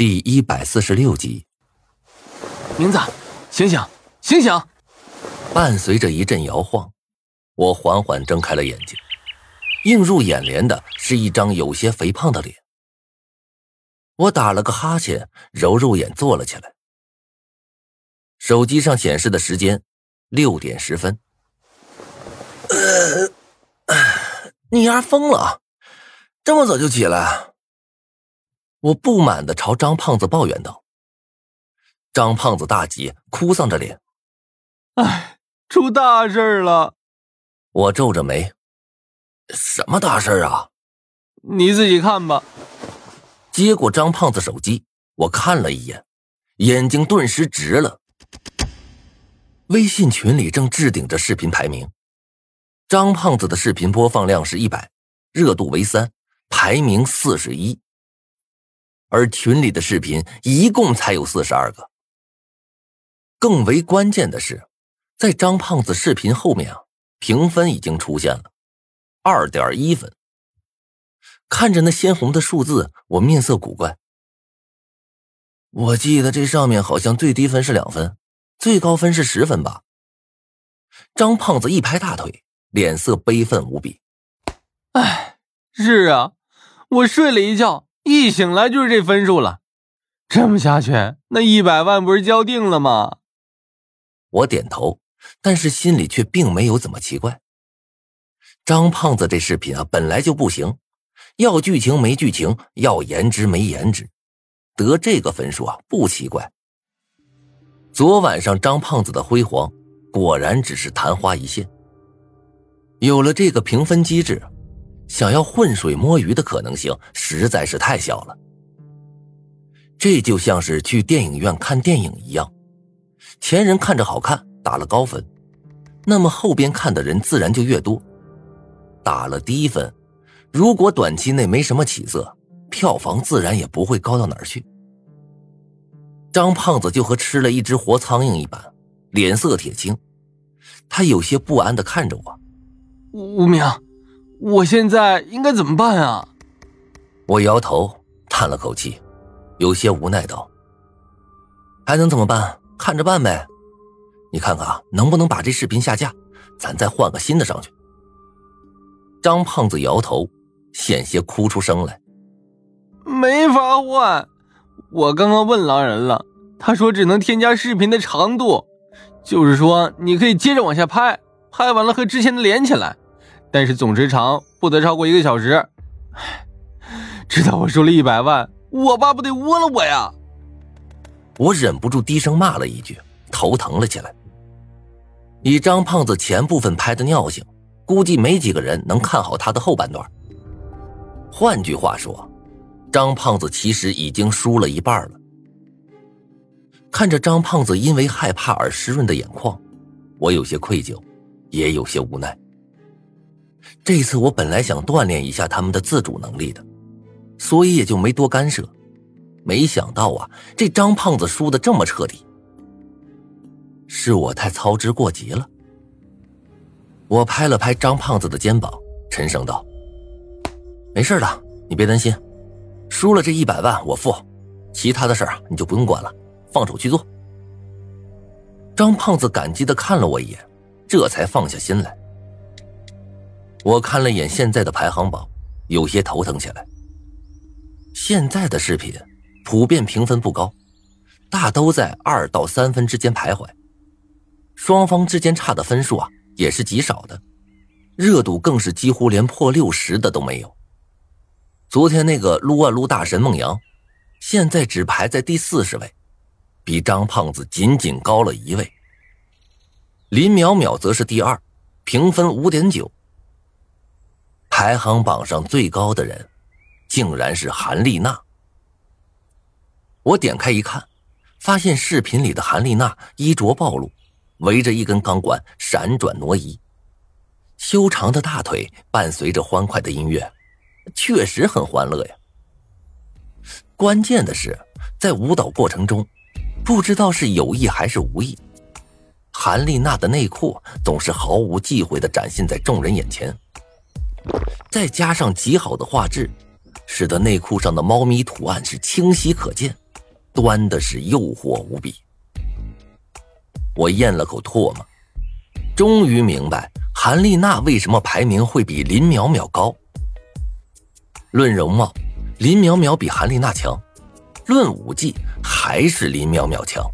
第一百四十六集，明子，醒醒，醒醒！伴随着一阵摇晃，我缓缓睁开了眼睛，映入眼帘的是一张有些肥胖的脸。我打了个哈欠，揉揉眼，坐了起来。手机上显示的时间六点十分。你丫疯了，这么早就起来？我不满的朝张胖子抱怨道：“张胖子大急，哭丧着脸，哎，出大事了！”我皱着眉：“什么大事啊？你自己看吧。”接过张胖子手机，我看了一眼，眼睛顿时直了。微信群里正置顶着视频排名，张胖子的视频播放量是一百，热度为三，排名四十一。而群里的视频一共才有四十二个。更为关键的是，在张胖子视频后面啊，评分已经出现了二点一分。看着那鲜红的数字，我面色古怪。我记得这上面好像最低分是两分，最高分是十分吧？张胖子一拍大腿，脸色悲愤无比。哎，是啊，我睡了一觉。一醒来就是这分数了，这么下去，那一百万不是交定了吗？我点头，但是心里却并没有怎么奇怪。张胖子这视频啊，本来就不行，要剧情没剧情，要颜值没颜值，得这个分数啊，不奇怪。昨晚上张胖子的辉煌，果然只是昙花一现。有了这个评分机制。想要浑水摸鱼的可能性实在是太小了。这就像是去电影院看电影一样，前人看着好看打了高分，那么后边看的人自然就越多。打了低分，如果短期内没什么起色，票房自然也不会高到哪儿去。张胖子就和吃了一只活苍蝇一般，脸色铁青，他有些不安的看着我，无名。我现在应该怎么办啊？我摇头，叹了口气，有些无奈道：“还能怎么办？看着办呗。你看看能不能把这视频下架，咱再换个新的上去。”张胖子摇头，险些哭出声来：“没法换，我刚刚问狼人了，他说只能添加视频的长度，就是说你可以接着往下拍，拍完了和之前的连起来。”但是总时长不得超过一个小时。知道我输了一百万，我爸不得窝了我呀！我忍不住低声骂了一句，头疼了起来。以张胖子前部分拍的尿性，估计没几个人能看好他的后半段。换句话说，张胖子其实已经输了一半了。看着张胖子因为害怕而湿润的眼眶，我有些愧疚，也有些无奈。这次我本来想锻炼一下他们的自主能力的，所以也就没多干涉。没想到啊，这张胖子输的这么彻底，是我太操之过急了。我拍了拍张胖子的肩膀，沉声道：“没事的，你别担心，输了这一百万我付，其他的事儿你就不用管了，放手去做。”张胖子感激的看了我一眼，这才放下心来。我看了眼现在的排行榜，有些头疼起来。现在的视频普遍评分不高，大都在二到三分之间徘徊。双方之间差的分数啊，也是极少的，热度更是几乎连破六十的都没有。昨天那个撸啊撸大神孟阳，现在只排在第四十位，比张胖子仅仅高了一位。林淼淼则是第二，评分五点九。排行榜上最高的人，竟然是韩丽娜。我点开一看，发现视频里的韩丽娜衣着暴露，围着一根钢管闪转挪移，修长的大腿伴随着欢快的音乐，确实很欢乐呀。关键的是，在舞蹈过程中，不知道是有意还是无意，韩丽娜的内裤总是毫无忌讳的展现在众人眼前。再加上极好的画质，使得内裤上的猫咪图案是清晰可见，端的是诱惑无比。我咽了口唾沫，终于明白韩丽娜为什么排名会比林淼淼高。论容貌，林淼淼比韩丽娜强；论武技，还是林淼淼强。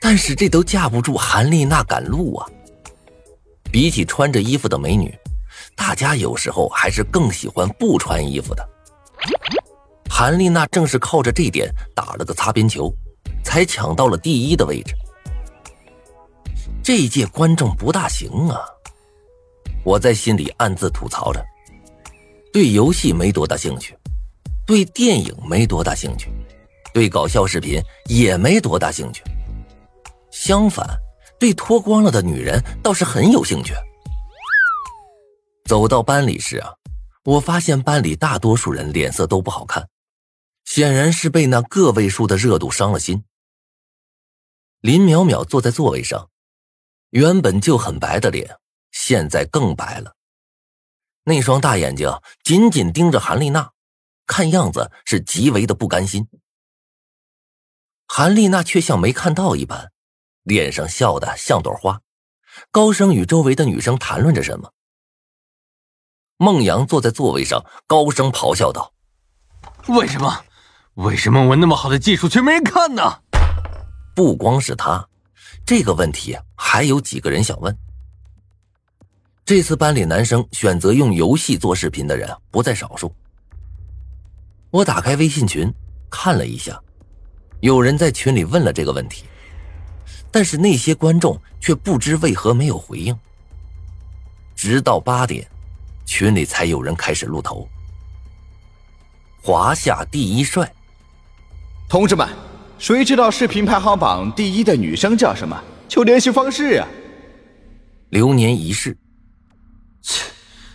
但是这都架不住韩丽娜赶路啊！比起穿着衣服的美女，大家有时候还是更喜欢不穿衣服的。韩丽娜正是靠着这点打了个擦边球，才抢到了第一的位置。这一届观众不大行啊！我在心里暗自吐槽着。对游戏没多大兴趣，对电影没多大兴趣，对搞笑视频也没多大兴趣。相反，对脱光了的女人倒是很有兴趣。走到班里时啊，我发现班里大多数人脸色都不好看，显然是被那个位数的热度伤了心。林淼淼坐在座位上，原本就很白的脸，现在更白了。那双大眼睛紧紧盯着韩丽娜，看样子是极为的不甘心。韩丽娜却像没看到一般，脸上笑得像朵花，高声与周围的女生谈论着什么。孟阳坐在座位上，高声咆哮道：“为什么？为什么我那么好的技术却没人看呢？”不光是他，这个问题还有几个人想问。这次班里男生选择用游戏做视频的人不在少数。我打开微信群看了一下，有人在群里问了这个问题，但是那些观众却不知为何没有回应。直到八点，群里才有人开始露头。华夏第一帅，同志们，谁知道视频排行榜第一的女生叫什么？求联系方式啊！流年一世。切，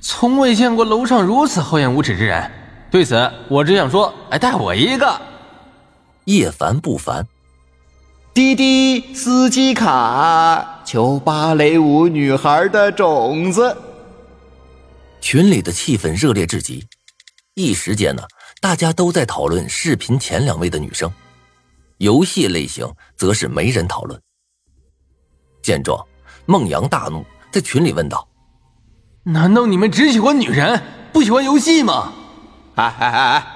从未见过楼上如此厚颜无耻之人。对此，我只想说，哎，带我一个。叶凡不凡，滴滴司机卡，求芭蕾舞女孩的种子。群里的气氛热烈至极，一时间呢，大家都在讨论视频前两位的女生，游戏类型则是没人讨论。见状，孟阳大怒，在群里问道。难道你们只喜欢女人，不喜欢游戏吗？哎哎哎哎，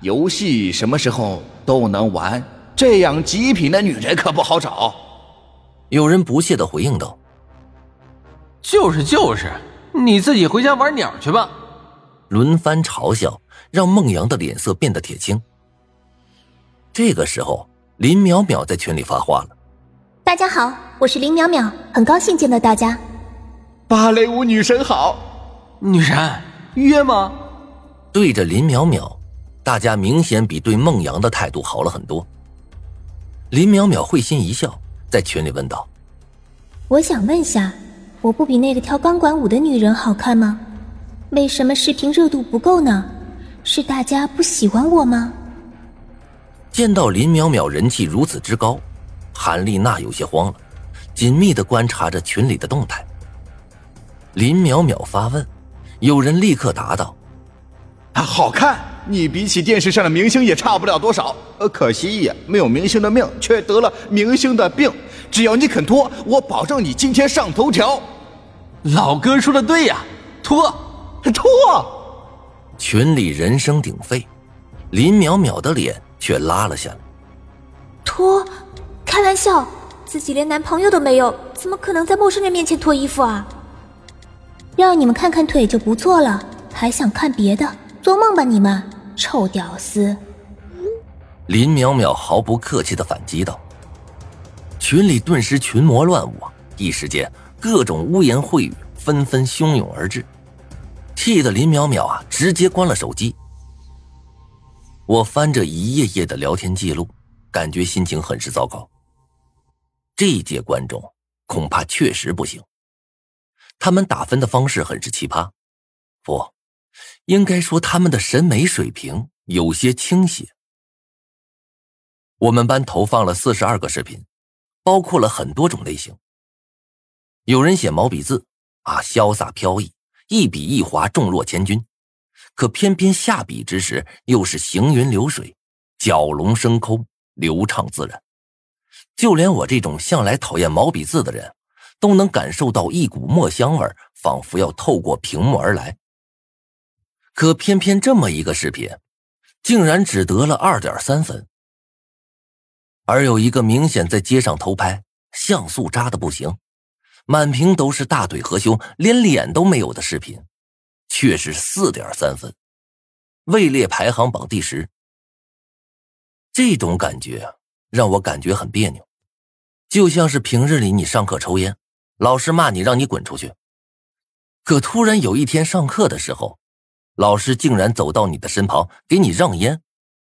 游戏什么时候都能玩，这样极品的女人可不好找。有人不屑的回应道：“就是就是，你自己回家玩鸟去吧。”轮番嘲笑，让孟阳的脸色变得铁青。这个时候，林淼淼在群里发话了：“大家好，我是林淼淼，很高兴见到大家。”芭蕾舞女神好，女神约吗？对着林淼淼，大家明显比对孟阳的态度好了很多。林淼淼会心一笑，在群里问道：“我想问下，我不比那个跳钢管舞的女人好看吗？为什么视频热度不够呢？是大家不喜欢我吗？”见到林淼淼人气如此之高，韩丽娜有些慌了，紧密的观察着群里的动态。林淼淼发问，有人立刻答道：“啊，好看！你比起电视上的明星也差不了多少。呃，可惜呀，没有明星的命，却得了明星的病。只要你肯脱，我保证你今天上头条。”老哥说的对呀，脱，脱！群里人声鼎沸，林淼淼的脸却拉了下来。脱？开玩笑，自己连男朋友都没有，怎么可能在陌生人面前脱衣服啊？让你们看看腿就不错了，还想看别的？做梦吧你们，臭屌丝！林淼淼毫不客气的反击道。群里顿时群魔乱舞，一时间各种污言秽语纷纷汹涌而至，气得林淼淼啊直接关了手机。我翻着一页页的聊天记录，感觉心情很是糟糕。这一届观众恐怕确实不行。他们打分的方式很是奇葩，不，应该说他们的审美水平有些倾斜。我们班投放了四十二个视频，包括了很多种类型。有人写毛笔字，啊，潇洒飘逸，一笔一划，重若千钧；可偏偏下笔之时，又是行云流水，蛟龙升空，流畅自然，就连我这种向来讨厌毛笔字的人，都能感受到一股墨香味，仿佛要透过屏幕而来。可偏偏这么一个视频，竟然只得了二点三分，而有一个明显在街上偷拍，像素渣的不行，满屏都是大腿和胸，连脸都没有的视频，却是四点三分，位列排行榜第十。这种感觉让我感觉很别扭，就像是平日里你上课抽烟，老师骂你让你滚出去，可突然有一天上课的时候。老师竟然走到你的身旁，给你让烟，